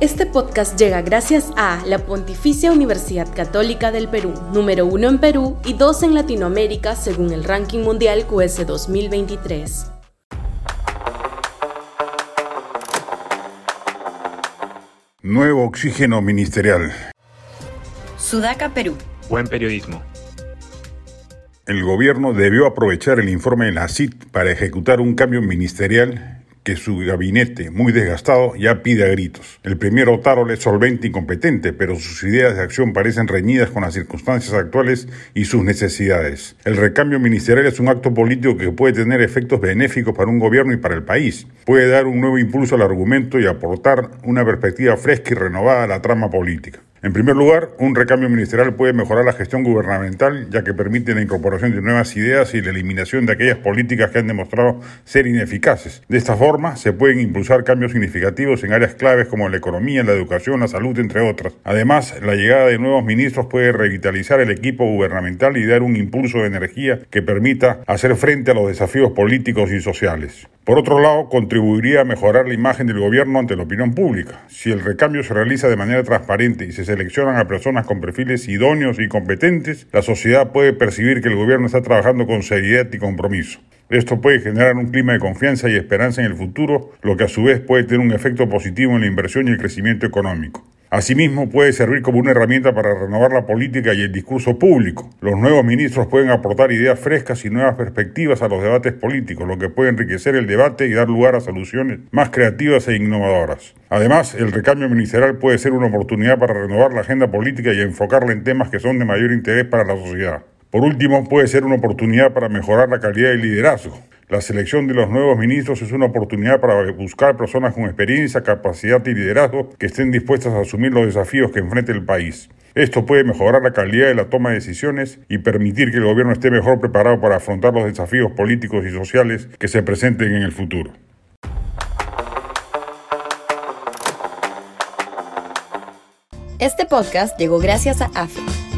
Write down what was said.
Este podcast llega gracias a la Pontificia Universidad Católica del Perú, número uno en Perú y dos en Latinoamérica según el ranking mundial QS 2023. Nuevo oxígeno ministerial. Sudaca, Perú. Buen periodismo. El gobierno debió aprovechar el informe de la CIT para ejecutar un cambio ministerial que su gabinete, muy desgastado, ya pide a gritos. El primer Otaro es solvente y competente, pero sus ideas de acción parecen reñidas con las circunstancias actuales y sus necesidades. El recambio ministerial es un acto político que puede tener efectos benéficos para un gobierno y para el país. Puede dar un nuevo impulso al argumento y aportar una perspectiva fresca y renovada a la trama política. En primer lugar, un recambio ministerial puede mejorar la gestión gubernamental, ya que permite la incorporación de nuevas ideas y la eliminación de aquellas políticas que han demostrado ser ineficaces. De esta forma, se pueden impulsar cambios significativos en áreas claves como la economía, la educación, la salud, entre otras. Además, la llegada de nuevos ministros puede revitalizar el equipo gubernamental y dar un impulso de energía que permita hacer frente a los desafíos políticos y sociales. Por otro lado, contribuiría a mejorar la imagen del gobierno ante la opinión pública. Si el recambio se realiza de manera transparente y se seleccionan a personas con perfiles idóneos y competentes, la sociedad puede percibir que el gobierno está trabajando con seriedad y compromiso. Esto puede generar un clima de confianza y esperanza en el futuro, lo que a su vez puede tener un efecto positivo en la inversión y el crecimiento económico. Asimismo, puede servir como una herramienta para renovar la política y el discurso público. Los nuevos ministros pueden aportar ideas frescas y nuevas perspectivas a los debates políticos, lo que puede enriquecer el debate y dar lugar a soluciones más creativas e innovadoras. Además, el recambio ministerial puede ser una oportunidad para renovar la agenda política y enfocarla en temas que son de mayor interés para la sociedad. Por último, puede ser una oportunidad para mejorar la calidad del liderazgo. La selección de los nuevos ministros es una oportunidad para buscar personas con experiencia, capacidad y liderazgo que estén dispuestas a asumir los desafíos que enfrenta el país. Esto puede mejorar la calidad de la toma de decisiones y permitir que el gobierno esté mejor preparado para afrontar los desafíos políticos y sociales que se presenten en el futuro. Este podcast llegó gracias a AFE,